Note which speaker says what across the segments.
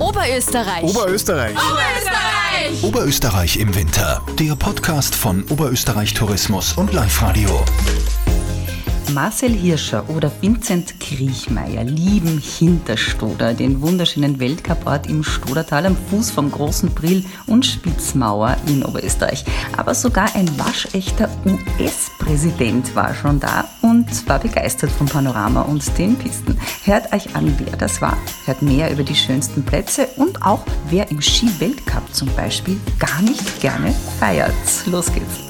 Speaker 1: Oberösterreich.
Speaker 2: Oberösterreich.
Speaker 1: Oberösterreich.
Speaker 3: Oberösterreich im Winter. Der Podcast von Oberösterreich Tourismus und Live Radio.
Speaker 4: Marcel Hirscher oder Vincent Kriechmeier lieben Hinterstoder, den wunderschönen Weltcuport im Stodertal am Fuß vom Großen Brill und Spitzmauer in Oberösterreich. Aber sogar ein waschechter US-Präsident war schon da und war begeistert vom Panorama und den Pisten. Hört euch an, wer das war. Hört mehr über die schönsten Plätze und auch wer im Ski-Weltcup zum Beispiel gar nicht gerne feiert. Los geht's.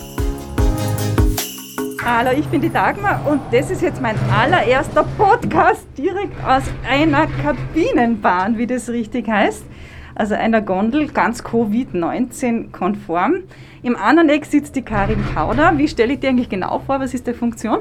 Speaker 4: Hallo, ich bin die Dagmar und das ist jetzt mein allererster Podcast direkt aus einer Kabinenbahn, wie das richtig heißt. Also einer Gondel, ganz Covid-19 konform. Im anderen Eck sitzt die Karin Kauder. Wie stelle ich dir eigentlich genau vor? Was ist die Funktion?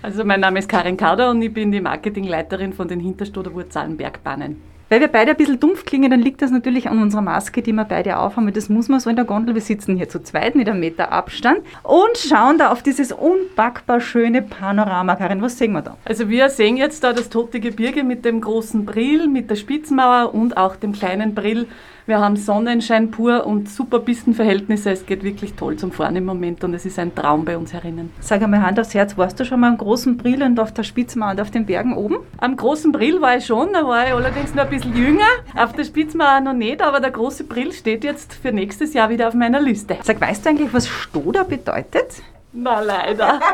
Speaker 5: Also mein Name ist Karin Kauder und ich bin die Marketingleiterin von den Hinterstoder Wurzalenbergbahnen.
Speaker 4: Weil wir beide ein bisschen dumpf klingen, dann liegt das natürlich an unserer Maske, die wir beide aufhaben. Das muss man so in der Gondel. Wir sitzen hier zu zweit mit einem Meter Abstand und schauen da auf dieses unpackbar schöne Panorama. Karin, was sehen wir da?
Speaker 5: Also wir sehen jetzt da das Tote Gebirge mit dem großen Brill, mit der Spitzmauer und auch dem kleinen Brill. Wir haben Sonnenschein pur und super Pistenverhältnisse. Es geht wirklich toll zum Fahren im Moment und es ist ein Traum bei uns herinnen.
Speaker 4: Sag einmal Hand aufs Herz, warst du schon mal am großen Brill und auf der Spitzmauer und auf den Bergen oben?
Speaker 5: Am großen Brill war ich schon, da war ich allerdings noch ein bisschen jünger. Auf der Spitzmauer noch nicht, aber der große Brill steht jetzt für nächstes Jahr wieder auf meiner Liste.
Speaker 4: Sag, weißt du eigentlich, was Stoder bedeutet?
Speaker 5: Na leider.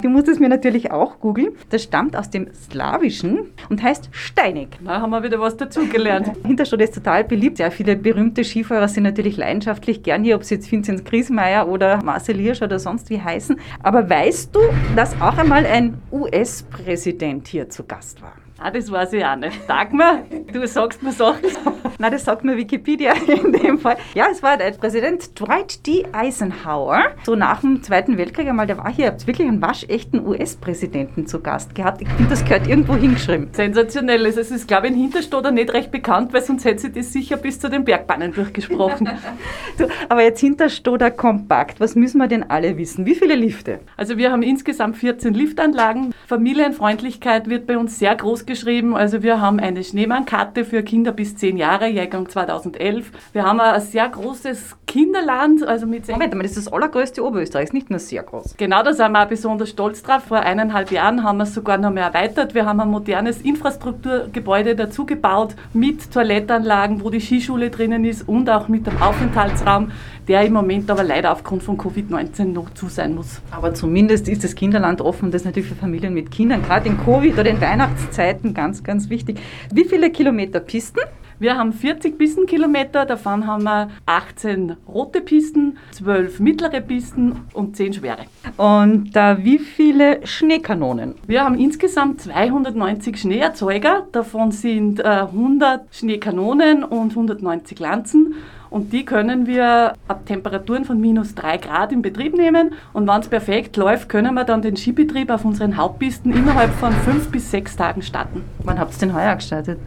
Speaker 4: Du musst es mir natürlich auch googeln. Das stammt aus dem Slawischen und heißt steinig.
Speaker 5: Na, haben wir wieder was dazugelernt.
Speaker 4: Hinterstadt ist total beliebt. Sehr viele berühmte Skifahrer sind natürlich leidenschaftlich gern hier, ob sie jetzt Vincent Griesmeier oder Marcel Hirsch oder sonst wie heißen. Aber weißt du, dass auch einmal ein US-Präsident hier zu Gast war?
Speaker 5: Ah, das weiß ich auch nicht. Sag mir, du sagst mir Sachen.
Speaker 4: Na, das sagt mir Wikipedia in dem Fall. Ja, es war der Präsident Dwight D. Eisenhower. So nach dem Zweiten Weltkrieg einmal, der war hier, habt wirklich einen waschechten US-Präsidenten zu Gast gehabt. Ich finde, das gehört irgendwo hingeschrieben.
Speaker 5: Sensationell. Also es ist, glaube ich, in Hinterstoder nicht recht bekannt, weil sonst hätte sie das sicher bis zu den Bergbahnen durchgesprochen.
Speaker 4: du, aber jetzt Hinterstoder kompakt. Was müssen wir denn alle wissen? Wie viele Lifte?
Speaker 5: Also wir haben insgesamt 14 Liftanlagen. Familienfreundlichkeit wird bei uns sehr groß geschrieben. Also wir haben eine Schneemannkarte für Kinder bis 10 Jahre, Jahrgang 2011. Wir haben ein sehr großes Kinderland, also mit
Speaker 4: Moment mal, das ist das allergrößte Oberösterreich, ist nicht nur sehr groß.
Speaker 5: Genau, da sind wir auch besonders stolz drauf. Vor eineinhalb Jahren haben wir es sogar noch mehr erweitert. Wir haben ein modernes Infrastrukturgebäude dazu gebaut mit Toilettanlagen, wo die Skischule drinnen ist und auch mit dem Aufenthaltsraum, der im Moment aber leider aufgrund von Covid-19 noch zu sein muss.
Speaker 4: Aber zumindest ist das Kinderland offen, das ist natürlich für Familien mit Kindern, gerade in Covid oder in Weihnachtszeiten ganz, ganz wichtig. Wie viele Kilometer Pisten?
Speaker 5: Wir haben 40 Pistenkilometer, davon haben wir 18 rote Pisten, 12 mittlere Pisten und 10 schwere.
Speaker 4: Und äh, wie viele Schneekanonen?
Speaker 5: Wir haben insgesamt 290 Schneeerzeuger, davon sind äh, 100 Schneekanonen und 190 Lanzen. Und die können wir ab Temperaturen von minus 3 Grad in Betrieb nehmen. Und wenn es perfekt läuft, können wir dann den Skibetrieb auf unseren Hauptpisten innerhalb von 5 bis 6 Tagen starten.
Speaker 4: Wann habt ihr den heuer gestartet?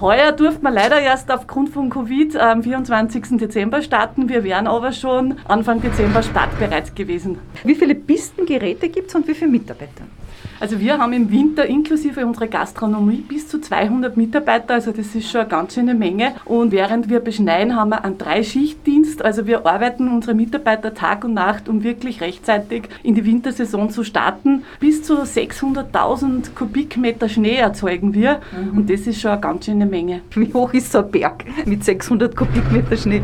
Speaker 5: Heuer durften wir leider erst aufgrund von Covid am 24. Dezember starten. Wir wären aber schon Anfang Dezember startbereit gewesen.
Speaker 4: Wie viele Pistengeräte gibt es und wie viele Mitarbeiter?
Speaker 5: Also wir haben im Winter inklusive unserer Gastronomie bis zu 200 Mitarbeiter, also das ist schon eine ganz schöne Menge. Und während wir beschneien, haben wir einen Dreischichtdienst, also wir arbeiten unsere Mitarbeiter Tag und Nacht, um wirklich rechtzeitig in die Wintersaison zu starten. Bis zu 600.000 Kubikmeter Schnee erzeugen wir mhm. und das ist schon eine ganz schöne Menge.
Speaker 4: Wie hoch ist so ein Berg mit 600 Kubikmeter Schnee?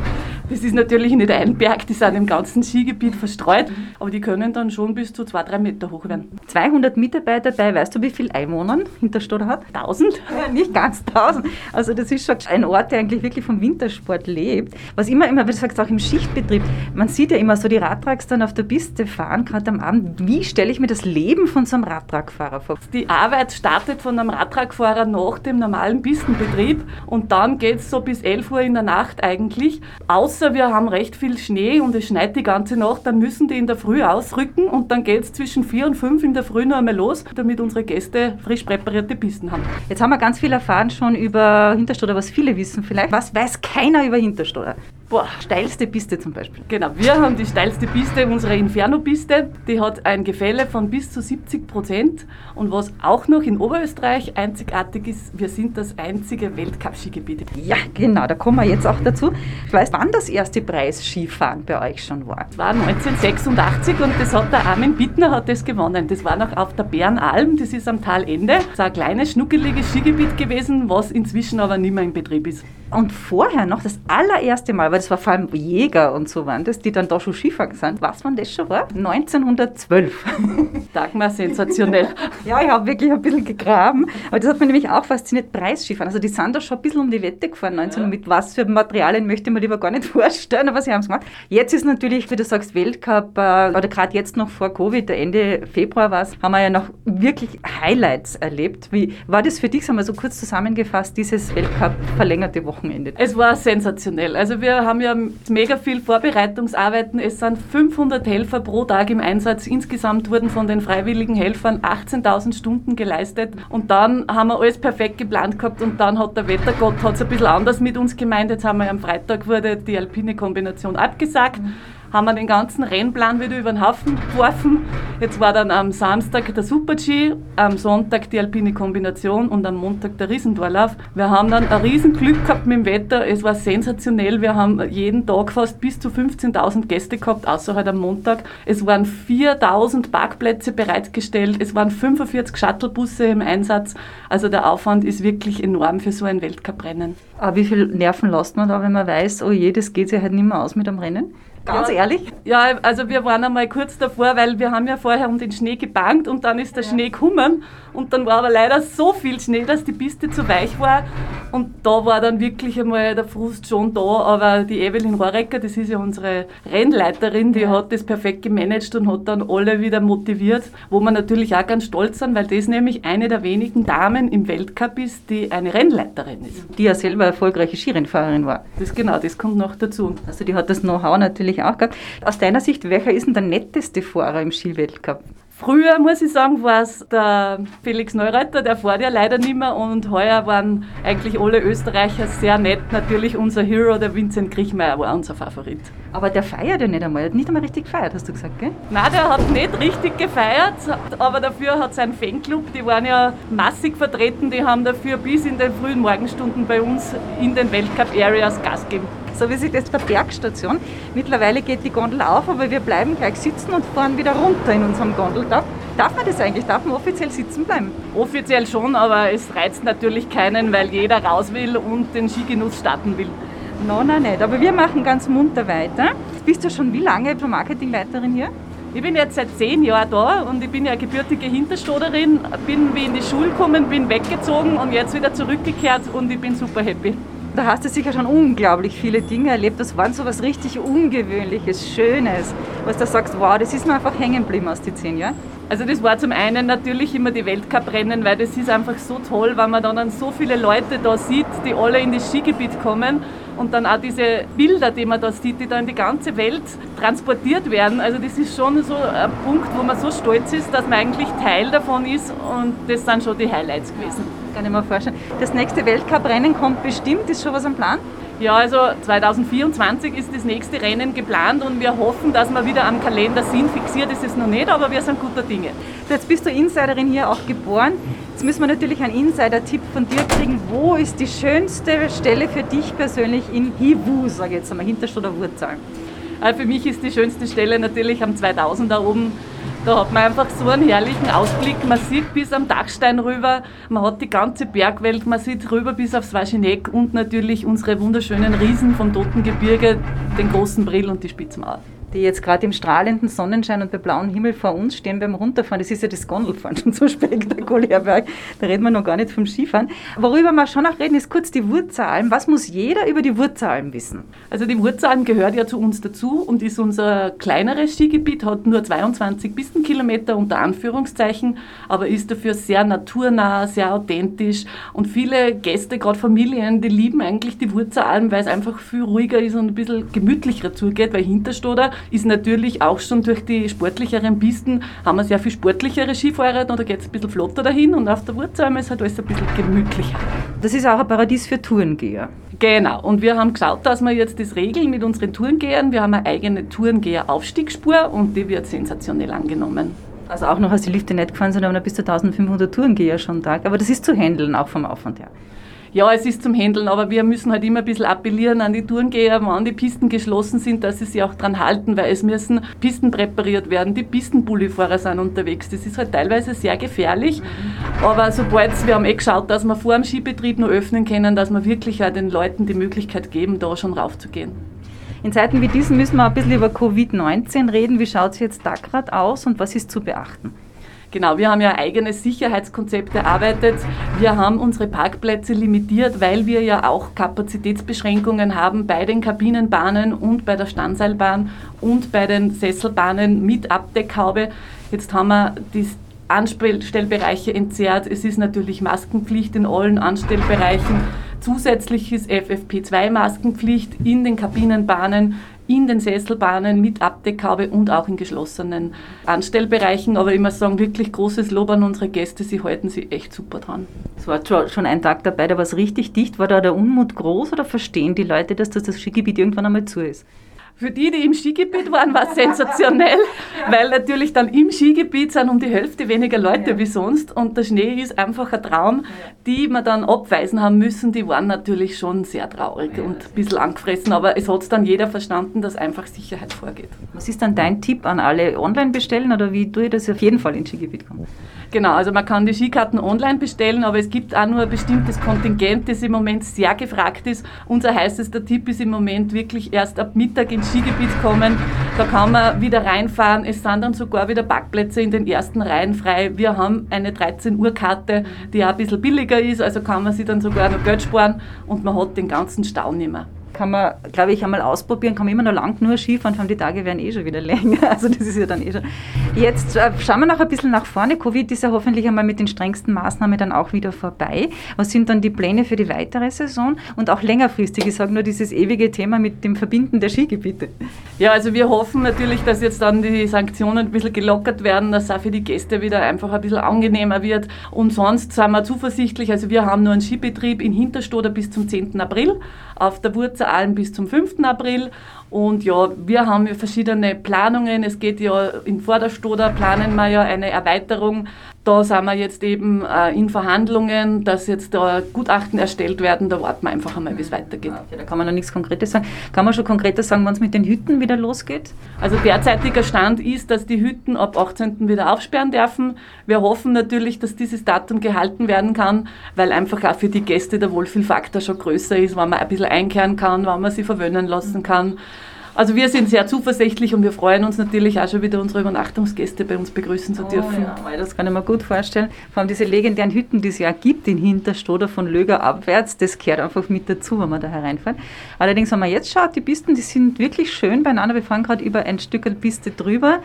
Speaker 5: Das ist natürlich nicht ein Berg, die sind im ganzen Skigebiet verstreut, aber die können dann schon bis zu 2-3 Meter hoch werden.
Speaker 4: 200 Mitarbeiter dabei, weißt du, wie viel Einwohner Hinterstadt hat?
Speaker 5: 1000?
Speaker 4: Ja, nicht ganz 1000. Also das ist schon ein Ort, der eigentlich wirklich vom Wintersport lebt. Was immer, immer, du sagst, auch im Schichtbetrieb, man sieht ja immer so die Radtraks dann auf der Piste fahren, gerade am Abend. Wie stelle ich mir das Leben von so einem Radtragfahrer vor?
Speaker 5: Die Arbeit startet von einem Radtragfahrer nach dem normalen Pistenbetrieb und dann geht es so bis 11 Uhr in der Nacht eigentlich. Außer wir haben recht viel Schnee und es schneit die ganze Nacht, dann müssen die in der Früh ausrücken und dann geht es zwischen 4 und 5 in der Früh noch einmal los, damit unsere Gäste frisch präparierte Pisten haben.
Speaker 4: Jetzt haben wir ganz viel erfahren schon über Hinterstoder, was viele wissen vielleicht. Was weiß keiner über Hinterstoder?
Speaker 5: Boah.
Speaker 4: Steilste Piste zum Beispiel.
Speaker 5: Genau, wir haben die steilste Piste, unsere Inferno-Piste. Die hat ein Gefälle von bis zu 70 Prozent. Und was auch noch in Oberösterreich einzigartig ist, wir sind das einzige Weltcup-Skigebiet.
Speaker 4: Ja, genau, da kommen wir jetzt auch dazu. Ich weiß, wann das erste Preisskifahren bei euch schon war.
Speaker 5: Das war 1986 und das hat der Armin Bittner hat das gewonnen. Das war noch auf der Bärenalm, das ist am Talende. Das ist ein kleines, schnuckeliges Skigebiet gewesen, was inzwischen aber nicht mehr in Betrieb ist.
Speaker 4: Und vorher noch das allererste Mal, weil das war vor allem Jäger und so waren das, die dann da schon Skifahren sind. Was wann das schon war? 1912.
Speaker 5: Dagmar, sensationell.
Speaker 4: ja, ich habe wirklich ein bisschen gegraben. Aber das hat mich nämlich auch fasziniert, Preisskifahren. Also die sind da schon ein bisschen um die Wette gefahren 19 ja. mit was für Materialien möchte man lieber gar nicht vorstellen, aber sie haben es gemacht. Jetzt ist natürlich, wie du sagst, Weltcup, äh, oder gerade jetzt noch vor Covid, Ende Februar war es, haben wir ja noch wirklich Highlights erlebt. Wie war das für dich, sagen wir so kurz zusammengefasst, dieses Weltcup verlängerte Wochenende?
Speaker 5: Es war sensationell. Also wir haben ja mega viel Vorbereitungsarbeiten. Es sind 500 Helfer pro Tag im Einsatz. Insgesamt wurden von den freiwilligen Helfern 18.000 Stunden geleistet. Und dann haben wir alles perfekt geplant gehabt und dann hat der Wettergott hat's ein bisschen anders mit uns gemeint. Jetzt haben wir am Freitag wurde die alpine Kombination abgesagt. Mhm haben wir den ganzen Rennplan wieder über den Haufen geworfen. Jetzt war dann am Samstag der Super-G, am Sonntag die alpine Kombination und am Montag der Riesentorlauf. Wir haben dann ein Riesenglück gehabt mit dem Wetter. Es war sensationell. Wir haben jeden Tag fast bis zu 15.000 Gäste gehabt, außer halt am Montag. Es waren 4.000 Parkplätze bereitgestellt. Es waren 45 Shuttlebusse im Einsatz. Also der Aufwand ist wirklich enorm für so ein Weltcuprennen.
Speaker 4: Aber wie viel Nerven lässt man da, wenn man weiß, oh je, das geht sich halt nicht mehr aus mit dem Rennen? Ganz
Speaker 5: ja,
Speaker 4: ehrlich?
Speaker 5: Ja, also wir waren einmal kurz davor, weil wir haben ja vorher um den Schnee gebankt und dann ist der ja. Schnee gekommen und dann war aber leider so viel Schnee, dass die Piste zu weich war und da war dann wirklich einmal der Frust schon da, aber die Evelyn Rohrecker, das ist ja unsere Rennleiterin, die hat das perfekt gemanagt und hat dann alle wieder motiviert, wo wir natürlich auch ganz stolz sind, weil das nämlich eine der wenigen Damen im Weltcup ist, die eine Rennleiterin ist.
Speaker 4: Die ja selber erfolgreiche Skirennfahrerin war.
Speaker 5: Das genau, das kommt noch dazu.
Speaker 4: Also die hat das Know-how natürlich natürlich auch gehabt. Aus deiner Sicht, welcher ist denn der netteste Fahrer im Skiweltcup?
Speaker 5: Früher, muss ich sagen, war es der Felix Neureuther, der fährt ja leider nicht mehr und heuer waren eigentlich alle Österreicher sehr nett. Natürlich unser Hero, der Vincent Kriechmeier, war unser Favorit.
Speaker 4: Aber der feiert ja nicht einmal, er hat nicht einmal richtig gefeiert, hast du gesagt, gell?
Speaker 5: Nein, der hat nicht richtig gefeiert, aber dafür hat sein Fanclub, die waren ja massig vertreten, die haben dafür bis in den frühen Morgenstunden bei uns in den Weltcup-Areas Gas gegeben
Speaker 4: so wie sich das bei Bergstation. Mittlerweile geht die Gondel auf, aber wir bleiben gleich sitzen und fahren wieder runter in unserem Gondeldach. Darf man das eigentlich? Darf man offiziell sitzen bleiben?
Speaker 5: Offiziell schon, aber es reizt natürlich keinen, weil jeder raus will und den Skigenuss starten will.
Speaker 4: Nein, nein, nicht. Aber wir machen ganz munter weiter. Bist du schon wie lange Marketingleiterin hier?
Speaker 5: Ich bin jetzt seit zehn Jahren da und ich bin ja gebürtige Hinterstoderin, bin wie in die Schule gekommen, bin weggezogen und jetzt wieder zurückgekehrt und ich bin super happy.
Speaker 4: Da hast du sicher schon unglaublich viele Dinge erlebt. Das waren so was richtig Ungewöhnliches, Schönes, was du sagst, wow, das ist mir einfach hängen geblieben aus den zehn Jahren.
Speaker 5: Also das war zum einen natürlich immer die Weltcuprennen, weil das ist einfach so toll, weil man dann so viele Leute da sieht, die alle in das Skigebiet kommen und dann auch diese Bilder, die man da sieht, die da in die ganze Welt transportiert werden. Also das ist schon so ein Punkt, wo man so stolz ist, dass man eigentlich Teil davon ist und das sind schon die Highlights gewesen.
Speaker 4: Kann ich mir vorstellen. Das nächste Weltcuprennen kommt bestimmt, ist schon was am Plan?
Speaker 5: Ja, also 2024 ist das nächste Rennen geplant und wir hoffen, dass wir wieder am Kalender sind. Fixiert ist es noch nicht, aber wir sind guter Dinge.
Speaker 4: Jetzt bist du Insiderin hier auch geboren. Jetzt müssen wir natürlich einen Insider-Tipp von dir kriegen. Wo ist die schönste Stelle für dich persönlich in Hivu, sage ich jetzt einmal, Hinterstadt oder Wurzal?
Speaker 5: Für mich ist die schönste Stelle natürlich am 2000 da oben. Da hat man einfach so einen herrlichen Ausblick. Man sieht bis am Dachstein rüber, man hat die ganze Bergwelt, man sieht rüber bis aufs Wascheneck und natürlich unsere wunderschönen Riesen vom Totengebirge, den großen Brill und die Spitzmauer
Speaker 4: die jetzt gerade im strahlenden Sonnenschein und bei blauem Himmel vor uns stehen beim Runterfahren. Das ist ja das Gondelfahren schon so spektakulär. Da reden wir noch gar nicht vom Skifahren. Worüber wir schon noch reden, ist kurz die Wurzalm. Was muss jeder über die Wurzalm wissen?
Speaker 5: Also die Wurzalm gehört ja zu uns dazu und ist unser kleineres Skigebiet, hat nur 22 Pistenkilometer unter Anführungszeichen, aber ist dafür sehr naturnah, sehr authentisch und viele Gäste, gerade Familien, die lieben eigentlich die Wurzalm, weil es einfach viel ruhiger ist und ein bisschen gemütlicher zugeht, weil Hinterstoder ist natürlich auch schon durch die sportlicheren Pisten, haben wir sehr viel sportlichere Skifahrer, da geht es ein bisschen flotter dahin und auf der Wurzelheim ist halt alles ein bisschen gemütlicher.
Speaker 4: Das ist auch ein Paradies für Tourengeher.
Speaker 5: Genau, und wir haben geschaut, dass wir jetzt das regeln mit unseren Tourengehern. Wir haben eine eigene Tourengeher-Aufstiegsspur und die wird sensationell angenommen.
Speaker 4: Also auch noch, als die Lifte nicht gefahren sind, haben wir bis zu 1500 Tourengeher schon da. Aber das ist zu handeln, auch vom Aufwand her.
Speaker 5: Ja, es ist zum Händeln, aber wir müssen halt immer ein bisschen appellieren an die Tourengeher, wann die Pisten geschlossen sind, dass sie sich auch dran halten, weil es müssen Pisten präpariert werden, die Pistenbullifahrer sind unterwegs. Das ist halt teilweise sehr gefährlich, aber sobald wir haben eh geschaut, dass wir vor dem Skibetrieb noch öffnen können, dass wir wirklich auch den Leuten die Möglichkeit geben, da schon raufzugehen.
Speaker 4: In Zeiten wie diesen müssen wir ein bisschen über Covid-19 reden. Wie schaut es jetzt da gerade aus und was ist zu beachten?
Speaker 5: Genau, wir haben ja ein eigenes Sicherheitskonzept erarbeitet. Wir haben unsere Parkplätze limitiert, weil wir ja auch Kapazitätsbeschränkungen haben bei den Kabinenbahnen und bei der Standseilbahn und bei den Sesselbahnen mit Abdeckhaube. Jetzt haben wir die Anstellbereiche entzerrt. Es ist natürlich Maskenpflicht in allen Anstellbereichen. Zusätzlich ist FFP2-Maskenpflicht in den Kabinenbahnen in den Sesselbahnen mit Abdeckhaube und auch in geschlossenen Anstellbereichen. Aber muss sagen, wirklich großes Lob an unsere Gäste. Sie halten sich echt super dran.
Speaker 4: Es war schon ein Tag dabei, da war es richtig dicht. War da der Unmut groß oder verstehen die Leute, dass das, das Skigebiet irgendwann einmal zu ist?
Speaker 5: Für die, die im Skigebiet waren, war es sensationell, weil natürlich dann im Skigebiet sind um die Hälfte weniger Leute ja. wie sonst und der Schnee ist einfach ein Traum. Die wir dann abweisen haben müssen, die waren natürlich schon sehr traurig ja, und ein bisschen angefressen, aber es hat dann jeder verstanden, dass einfach Sicherheit vorgeht.
Speaker 4: Was ist dann dein Tipp an alle online bestellen oder wie tue ich das auf jeden Fall ins Skigebiet kommen?
Speaker 5: Genau, also man kann die Skikarten online bestellen, aber es gibt auch nur ein bestimmtes Kontingent, das im Moment sehr gefragt ist. Unser heißester Tipp ist im Moment wirklich erst ab Mittag ins Skigebiet kommen. Da kann man wieder reinfahren. Es sind dann sogar wieder Parkplätze in den ersten Reihen frei. Wir haben eine 13 Uhr Karte, die auch ein bisschen billiger ist, also kann man sich dann sogar noch Geld sparen und man hat den ganzen Stau nicht mehr
Speaker 4: kann man, glaube ich, einmal ausprobieren, kann man immer noch lang nur Skifahren, vor allem die Tage werden eh schon wieder länger. Also das ist ja dann eh schon. Jetzt äh, schauen wir noch ein bisschen nach vorne. Covid ist ja hoffentlich einmal mit den strengsten Maßnahmen dann auch wieder vorbei. Was sind dann die Pläne für die weitere Saison und auch längerfristig? Ich sage nur dieses ewige Thema mit dem Verbinden der Skigebiete.
Speaker 5: Ja, also wir hoffen natürlich, dass jetzt dann die Sanktionen ein bisschen gelockert werden, dass auch für die Gäste wieder einfach ein bisschen angenehmer wird. Und sonst sind wir zuversichtlich. Also wir haben nur einen Skibetrieb in Hinterstoder bis zum 10. April, auf der Wurzelalm bis zum 5. April und ja, wir haben ja verschiedene Planungen. Es geht ja in Vorderstoder, planen wir ja eine Erweiterung. Da sind wir jetzt eben äh, in Verhandlungen, dass jetzt da Gutachten erstellt werden. Da warten wir einfach einmal, wie es weitergeht.
Speaker 4: Okay, da kann man noch nichts Konkretes sagen. Kann man schon konkreter sagen, wann es mit den Hütten wieder losgeht?
Speaker 5: Also derzeitiger Stand ist, dass die Hütten ab 18. wieder aufsperren dürfen. Wir hoffen natürlich, dass dieses Datum gehalten werden kann, weil einfach auch für die Gäste der Wohlfühlfaktor schon größer ist, wenn man ein bisschen einkehren kann, wenn man sie verwöhnen lassen kann. Also wir sind sehr zuversichtlich und wir freuen uns natürlich auch schon wieder unsere Übernachtungsgäste bei uns begrüßen zu dürfen.
Speaker 4: Oh ja, das kann ich mir gut vorstellen. Vor allem diese legendären Hütten, die es ja gibt in Hinterstoder von Löger abwärts, das gehört einfach mit dazu, wenn man da hereinfährt. Allerdings, wenn man jetzt schaut, die Pisten, die sind wirklich schön beieinander. Wir fahren gerade über ein Stück Piste drüber.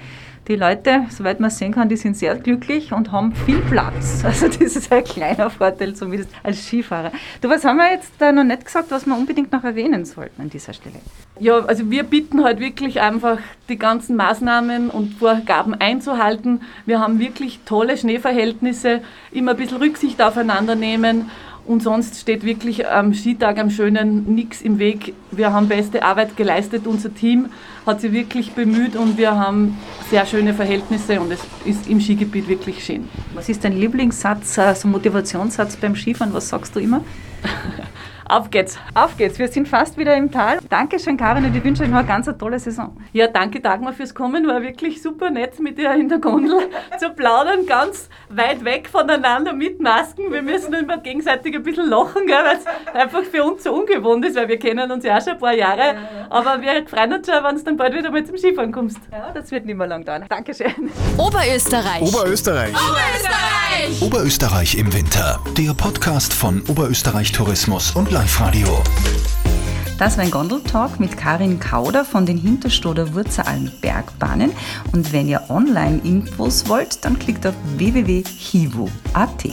Speaker 4: Die Leute, soweit man sehen kann, die sind sehr glücklich und haben viel Platz. Also das ist ein kleiner Vorteil zumindest als Skifahrer. Du, was haben wir jetzt da noch nicht gesagt, was wir unbedingt noch erwähnen sollten an dieser Stelle?
Speaker 5: Ja, also wir bitten halt wirklich einfach, die ganzen Maßnahmen und Vorgaben einzuhalten. Wir haben wirklich tolle Schneeverhältnisse, immer ein bisschen Rücksicht aufeinander nehmen und sonst steht wirklich am Skitag, am Schönen, nichts im Weg. Wir haben beste Arbeit geleistet. Unser Team hat sich wirklich bemüht und wir haben sehr schöne Verhältnisse und es ist im Skigebiet wirklich schön.
Speaker 4: Was ist dein Lieblingssatz, also Motivationssatz beim Skifahren? Was sagst du immer?
Speaker 5: Auf geht's.
Speaker 4: Auf geht's. Wir sind fast wieder im Tal. Dankeschön, Karin, und ich wünsche euch noch eine ganz tolle Saison.
Speaker 5: Ja, danke Dagmar fürs Kommen. War wirklich super nett mit dir in der Gondel zu plaudern, ganz weit weg voneinander mit Masken. Wir müssen immer gegenseitig ein bisschen lachen, weil es einfach für uns so ungewohnt ist, weil wir kennen uns ja auch schon ein paar Jahre. Aber wir freuen uns schon, wenn du dann bald wieder mal zum Skifahren kommst.
Speaker 4: Ja, das wird nicht mehr lang dauern. Dankeschön.
Speaker 1: Oberösterreich.
Speaker 3: Oberösterreich.
Speaker 1: Oberösterreich.
Speaker 3: Oberösterreich im Winter. Der Podcast von Oberösterreich Tourismus und Live-Radio.
Speaker 4: Das war ein Gondeltalk mit Karin Kauder von den Hinterstoder Wurzelalm Bergbahnen. Und wenn ihr Online-Infos wollt, dann klickt auf www.hivu.at.